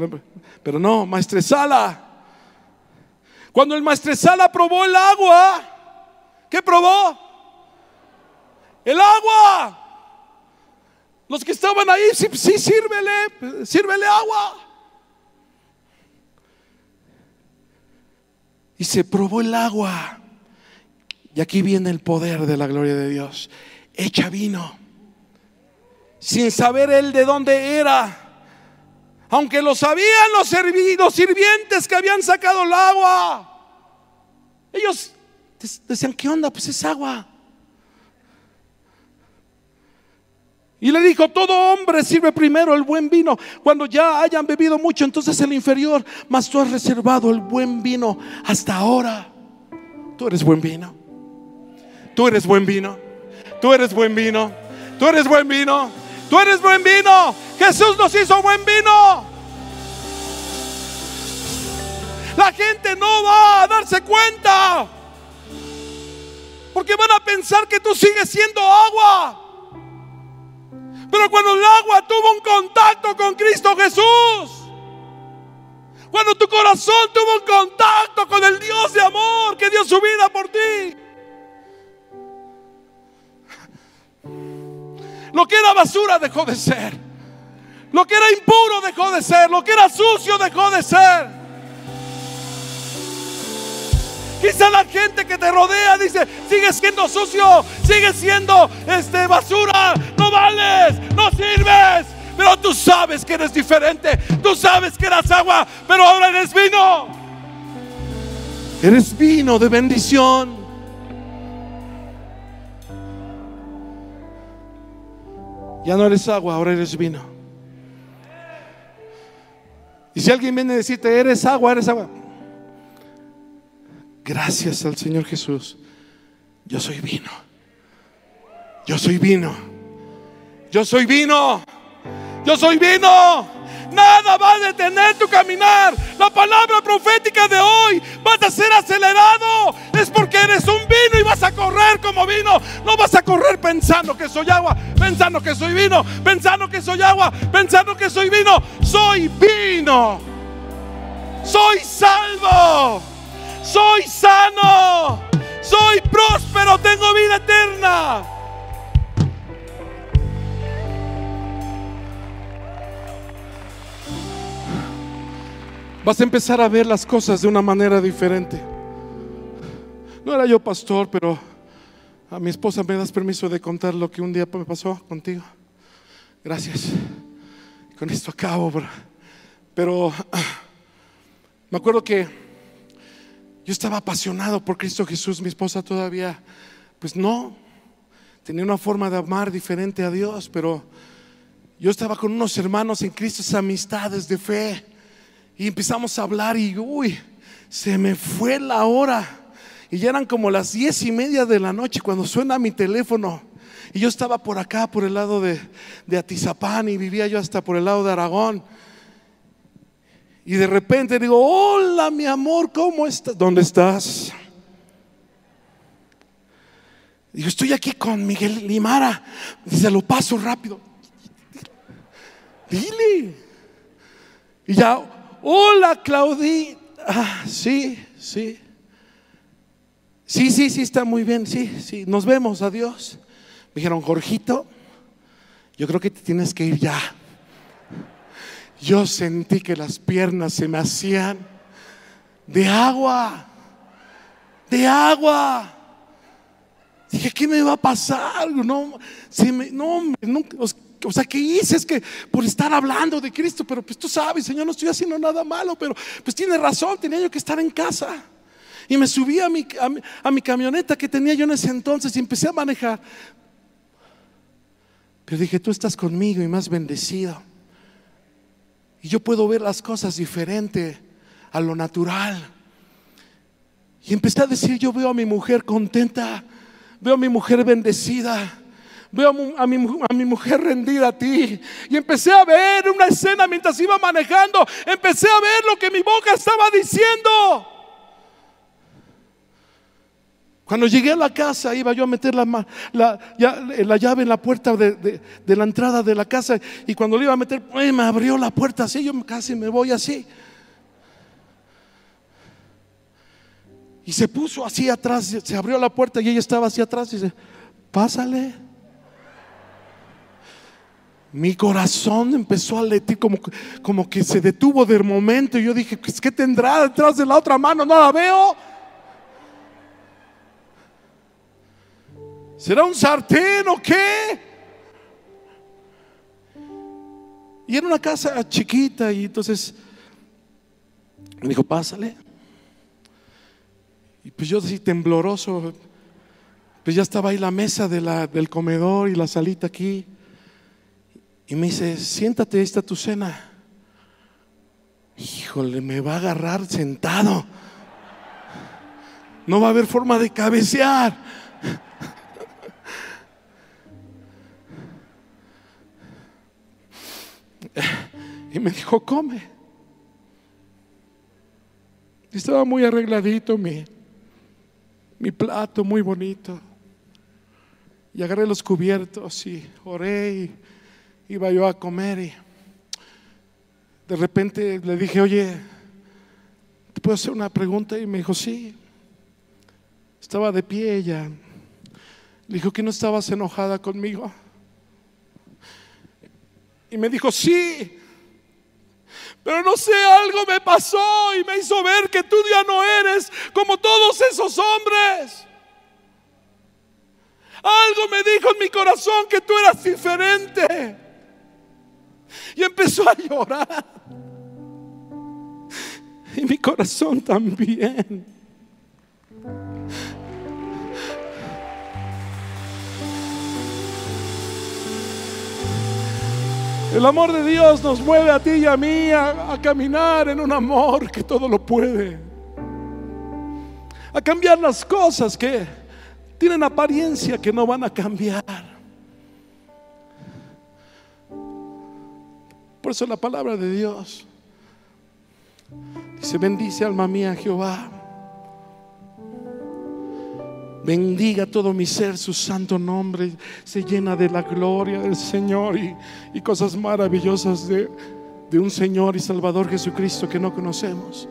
pero no, maestresala. Cuando el maestresala probó el agua, ¿qué probó? El agua. Los que estaban ahí, sí, sí, sírvele, sírvele agua. Y se probó el agua. Y aquí viene el poder de la gloria de Dios. Echa vino. Sin saber él de dónde era. Aunque lo sabían los, sirvientes que habían sacado el agua. Ellos decían, ¿qué onda? Pues es agua. Y le dijo, todo hombre sirve primero el buen vino. Cuando ya hayan bebido mucho, entonces el inferior. Mas tú has reservado el buen vino hasta ahora. Tú eres buen vino. Tú eres buen vino. Tú eres buen vino. Tú eres buen vino. Tú eres buen vino. Jesús nos hizo buen vino. La gente no va a darse cuenta. Porque van a pensar que tú sigues siendo agua. Pero cuando el agua tuvo un contacto con Cristo Jesús, cuando tu corazón tuvo un contacto con el Dios de amor que dio su vida por ti, lo que era basura dejó de ser, lo que era impuro dejó de ser, lo que era sucio dejó de ser. Quizá la gente que te rodea dice, sigues siendo sucio, sigues siendo este basura, no vales, no sirves. Pero tú sabes que eres diferente, tú sabes que eras agua, pero ahora eres vino. Eres vino de bendición. Ya no eres agua, ahora eres vino. Y si alguien viene a decirte, eres agua, eres agua. Gracias al Señor Jesús. Yo soy vino. Yo soy vino. Yo soy vino. Yo soy vino. Nada va a detener tu caminar. La palabra profética de hoy vas a ser acelerado. Es porque eres un vino y vas a correr como vino. No vas a correr pensando que soy agua, pensando que soy vino, pensando que soy agua, pensando que soy vino. Soy vino. Soy salvo. Soy sano. Soy próspero. Vas a empezar a ver las cosas de una manera diferente. No era yo pastor, pero a mi esposa me das permiso de contar lo que un día me pasó contigo. Gracias. Con esto acabo. Pero (clears throat) me acuerdo que yo estaba apasionado por Cristo Jesús. Mi esposa todavía, pues no, tenía una forma de amar diferente a Dios, pero yo estaba con unos hermanos en Cristo, amistades de fe. Y empezamos a hablar y uy, se me fue la hora. Y ya eran como las diez y media de la noche cuando suena mi teléfono. Y yo estaba por acá, por el lado de, de Atizapán y vivía yo hasta por el lado de Aragón. Y de repente digo, hola mi amor, ¿cómo estás? ¿Dónde estás? Digo, estoy aquí con Miguel Limara. Dice, lo paso rápido. Dile. Y ya, hola Claudí. Ah, sí, sí. Sí, sí, sí, está muy bien. Sí, sí, nos vemos, adiós. Me dijeron, Jorgito, yo creo que te tienes que ir ya. Yo sentí que las piernas se me hacían de agua, de agua. Dije, ¿qué me va a pasar? No, se me- no, nunca- o sea, ¿qué hice? Es que por estar hablando de Cristo, pero pues tú sabes, Señor, no estoy haciendo nada malo, pero pues tiene razón, tenía yo que estar en casa. Y me subí a mi, a a mi camioneta que tenía yo en ese entonces y empecé a manejar. Pero dije, tú estás conmigo y más bendecido. Y yo puedo ver las cosas diferente a lo natural. Y empecé a decir, yo veo a mi mujer contenta, veo a mi mujer bendecida, veo a mi, mujer rendida a ti. Y empecé a ver una escena mientras iba manejando, empecé a ver lo que mi boca estaba diciendo. Cuando llegué a la casa, iba yo a meter la, llave en la puerta de la entrada de la casa. Y cuando le iba a meter, pues, me abrió la puerta así. Yo casi me voy así. Y se puso así atrás, se abrió la puerta y ella estaba así atrás y dice, pásale. Mi corazón empezó a latir como, como que se detuvo de momento. Y yo dije, pues, ¿qué tendrá detrás de la otra mano? No la veo. ¿Será un sartén o qué? Y era una casa chiquita y entonces me dijo, pásale. Y pues yo así tembloroso, pues ya estaba ahí la mesa de la- del comedor y la salita aquí. Y me dice, siéntate, está tu cena. Híjole, me va a agarrar sentado. No va a haber forma de cabecear. Y me dijo, come. Estaba muy arregladito mi, mi plato, muy bonito. Y agarré los cubiertos y oré y iba yo a comer y de repente le dije, oye, ¿te puedo hacer una pregunta? Y me dijo, sí. Estaba de pie ella. Le dijo que no estabas enojada conmigo. Y me dijo, sí. Pero no sé, algo me pasó y me hizo ver que tú ya no eres como todos esos hombres. Algo me dijo en mi corazón que tú eras diferente. Y empezó a llorar. Y mi corazón también. El amor de Dios nos mueve a ti y a mí a, caminar en un amor que todo lo puede. A cambiar las cosas que tienen apariencia que no van a cambiar. Por eso la palabra de Dios dice, bendice alma mía Jehová. Bendiga todo mi ser su santo nombre. Se llena de la gloria del Señor y, y cosas maravillosas de, de un Señor y Salvador Jesucristo que no conocemos.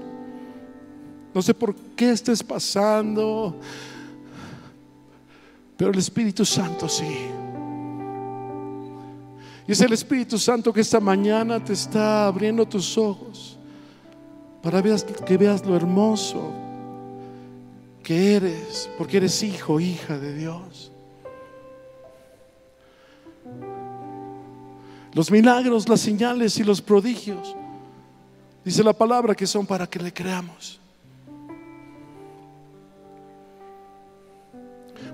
No sé por qué estés pasando, pero el Espíritu Santo sí. Y es el Espíritu Santo que esta mañana te está abriendo tus ojos para que veas lo hermoso que eres, porque eres hijo, hija de Dios. Los milagros, las señales y los prodigios, dice la palabra que son para que le creamos.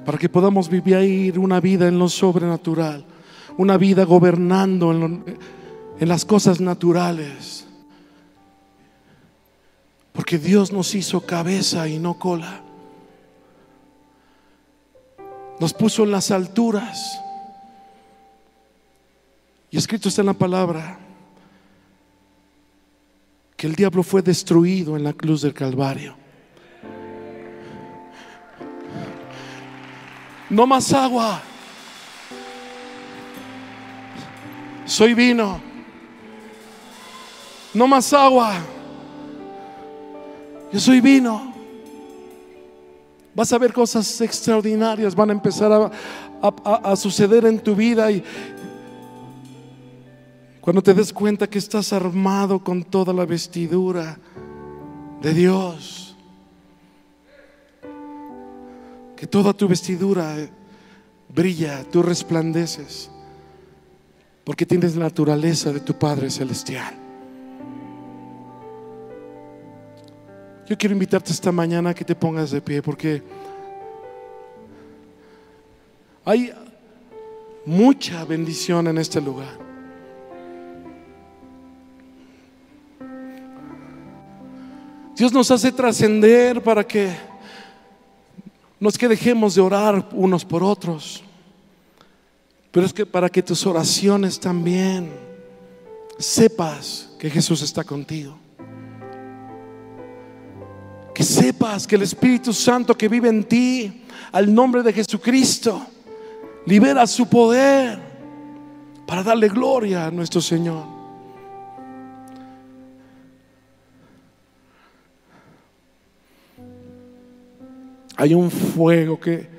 Para que podamos vivir una vida en lo sobrenatural, una vida gobernando en, las cosas naturales. Porque Dios nos hizo cabeza y no cola. Nos puso en las alturas. Y escrito está en la palabra que el diablo fue destruido en la cruz del Calvario. No más agua. Soy vino. No más agua. Yo soy vino. Vas a ver cosas extraordinarias, van a empezar a, a- suceder en tu vida y cuando te des cuenta que estás armado con toda la vestidura de Dios, que toda tu vestidura brilla, tú resplandeces. Porque tienes la naturaleza de tu Padre Celestial. Yo quiero invitarte esta mañana a que te pongas de pie porque hay mucha bendición en este lugar. Dios nos hace trascender para que no es que dejemos de orar unos por otros, pero es que para que tus oraciones también sepas que Jesús está contigo. Que sepas que el Espíritu Santo que vive en ti, al nombre de Jesucristo, libera su poder para darle gloria a nuestro Señor. Hay un fuego que,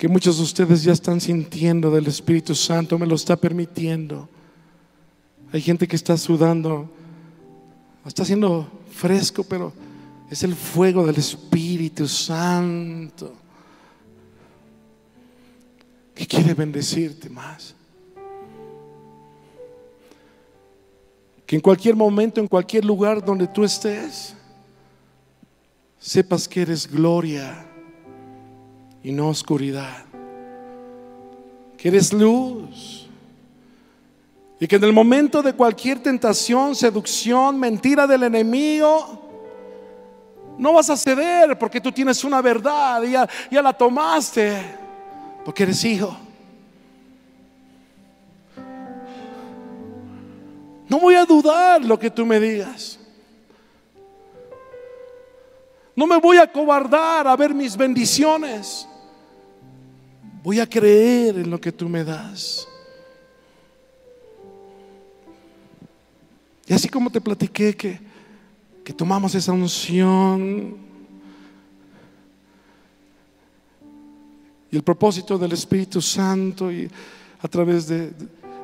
que muchos de ustedes ya están sintiendo del Espíritu Santo, me lo está permitiendo. Hay gente que está sudando, está haciendo fresco, pero es el fuego del Espíritu Santo que quiere bendecirte más. Que en cualquier momento, en cualquier lugar donde tú estés, sepas que eres gloria y no oscuridad. Que eres luz. Y que en el momento de cualquier tentación, seducción, mentira del enemigo, no vas a ceder porque tú tienes una verdad y ya, la tomaste, porque eres hijo. No voy a dudar lo que tú me digas. No me voy a cobardar a ver mis bendiciones. Voy a creer en lo que tú me das. Y así como te platiqué que, que tomamos esa unción y el propósito del Espíritu Santo y a través de,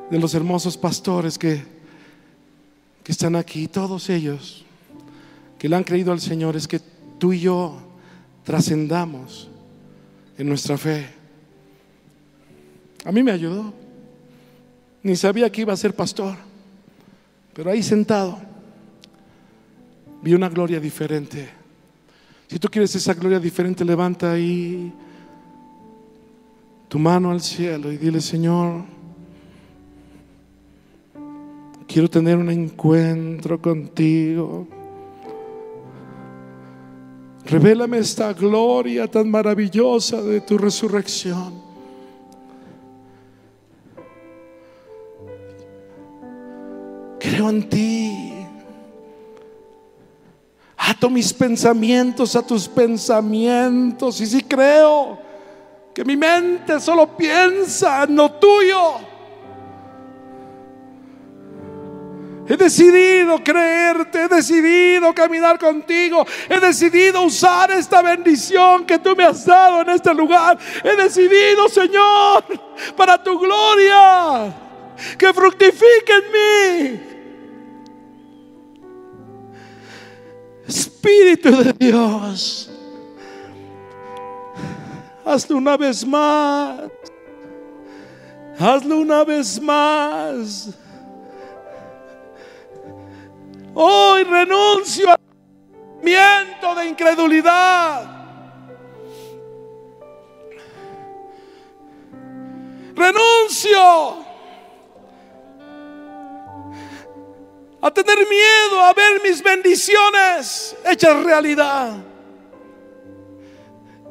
de los hermosos pastores que, que están aquí, todos ellos que le han creído al Señor, es que tú y yo trascendamos en nuestra fe. A mí me ayudó. Ni sabía que iba a ser pastor. Pero ahí sentado vi una gloria diferente. Si tú quieres esa gloria diferente, levanta ahí tu mano al cielo y dile, Señor, quiero tener un encuentro contigo. Revélame esta gloria tan maravillosa de tu resurrección. Creo en ti. Ato mis pensamientos a tus pensamientos. Y si creo que mi mente solo piensa en lo tuyo. He decidido creerte, he decidido caminar contigo, he decidido usar esta bendición que tú me has dado en este lugar. He decidido, Señor, para tu gloria, que fructifique en mí. Espíritu de Dios, hazlo una vez más. Hazlo una vez más. Hoy renuncio al miento de incredulidad. Renuncio a tener miedo a ver mis bendiciones hechas realidad.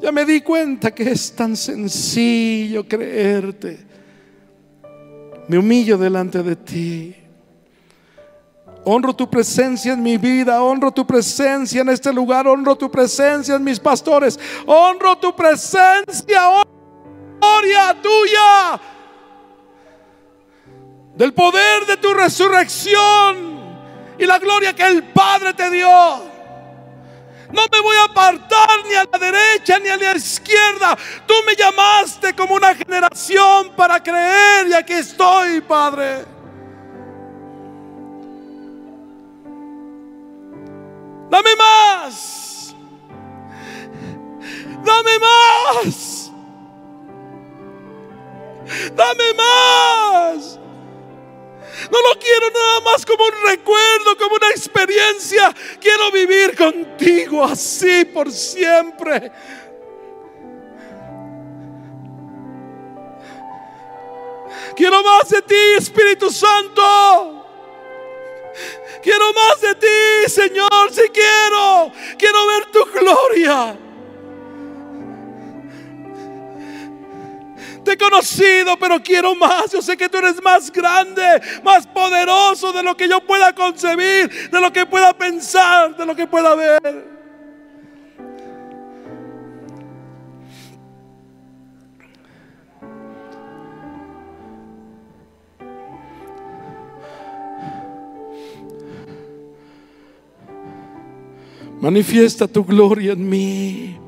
Ya me di cuenta que es tan sencillo creerte. Me humillo delante de ti. Honro tu presencia en mi vida, honro tu presencia en este lugar, honro tu presencia en mis pastores, honro tu presencia, gloria tuya, del poder de tu resurrección y la gloria que el Padre te dio. No me voy a apartar ni a la derecha ni a la izquierda. Tú me llamaste como una generación para creer y aquí estoy, Padre. Dame más. Dame más. Dame más. No lo quiero nada más como un recuerdo, como una experiencia. Quiero vivir contigo así por siempre. Quiero más de ti, Espíritu Santo. Quiero más de ti, Señor, si quiero. Quiero ver tu gloria. Te he conocido, pero quiero más. Yo sé que tú eres más grande, más poderoso de lo que yo pueda concebir, de lo que pueda pensar, de lo que pueda ver. Manifiesta tu gloria en mí.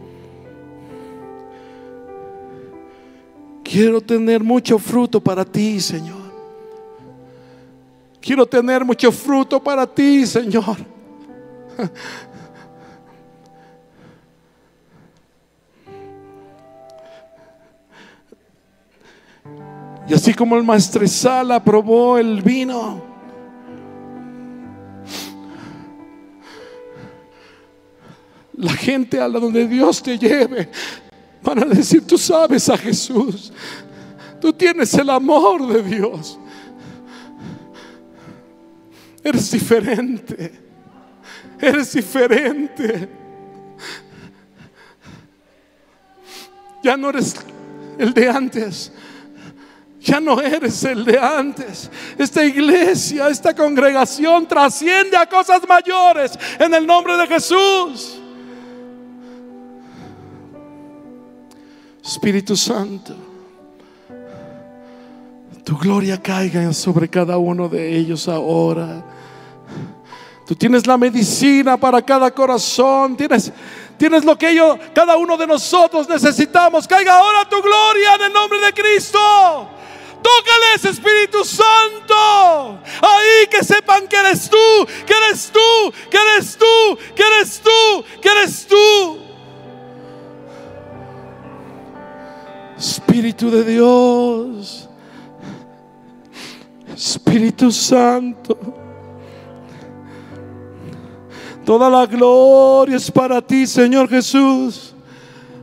Quiero tener mucho fruto para ti, Señor. Quiero tener mucho fruto para ti, Señor. Y así como el maestresala probó el vino, la gente a la donde Dios te lleve van a decir, tú sabes a Jesús, tú tienes el amor de Dios, eres diferente, eres diferente. Ya no eres el de antes. Ya no eres el de antes. Esta iglesia, esta congregación trasciende a cosas mayores en el nombre de Jesús. Espíritu Santo, tu gloria caiga sobre cada uno de ellos ahora. Tú tienes la medicina para cada corazón, tienes, tienes lo que ellos, cada uno de nosotros necesitamos. Caiga ahora tu gloria en el nombre de Cristo. Tócales, Espíritu Santo. Ahí que sepan que eres tú, que eres tú, que eres tú, que eres tú, que eres tú. Espíritu de Dios, Espíritu Santo, toda la gloria es para ti, Señor Jesús.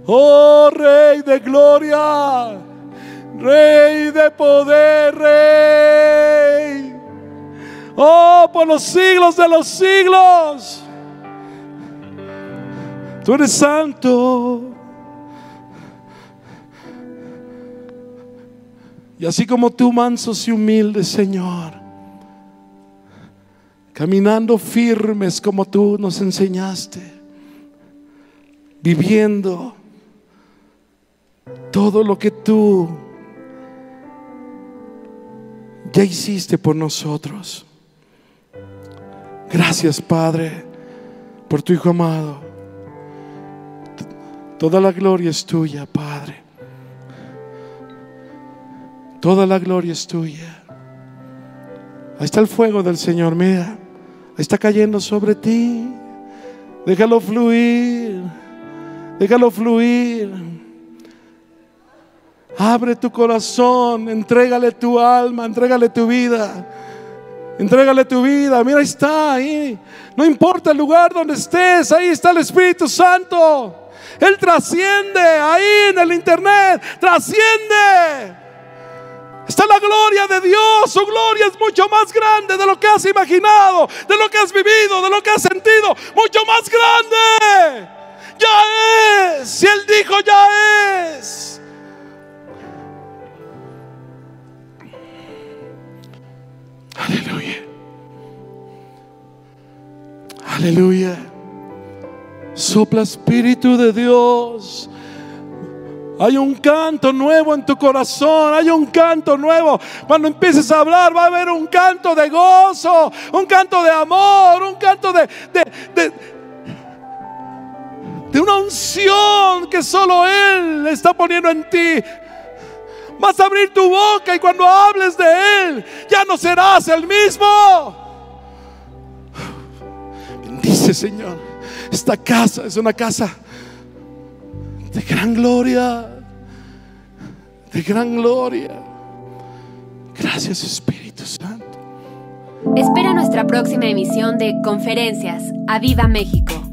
Oh Rey de gloria, Rey de poder, Rey. Oh, por los siglos de los siglos. Tú eres santo. Y así como tú, mansos y humildes, Señor, caminando firmes como tú nos enseñaste, viviendo todo lo que tú ya hiciste por nosotros. Gracias, Padre, por tu Hijo amado. Toda la gloria es tuya, Padre. Toda la gloria es tuya. Ahí está el fuego del Señor, mira. Ahí está cayendo sobre ti. Déjalo fluir. Déjalo fluir. Abre tu corazón, entrégale tu alma, entrégale tu vida. Entrégale tu vida. Mira, ahí está, ahí. No importa el lugar donde estés, ahí está el Espíritu Santo. Él trasciende ahí en el internet, trasciende. Está la gloria de Dios. Su gloria es mucho más grande de lo que has imaginado, de lo que has vivido, de lo que has sentido. Mucho más grande. Ya es. Si Él dijo, ya es. Aleluya. Aleluya. Sopla Espíritu de Dios. Hay un canto nuevo en tu corazón, hay un canto nuevo. Cuando empieces a hablar va a haber un canto de gozo, un canto de amor, un canto de, de, de, una unción que solo Él está poniendo en ti. Vas a abrir tu boca y cuando hables de Él ya no serás el mismo. Bendice Señor. Esta casa es una casa de gran gloria, de gran gloria. Gracias Espíritu Santo. Espera nuestra próxima emisión de Conferencias. ¡A Viva México!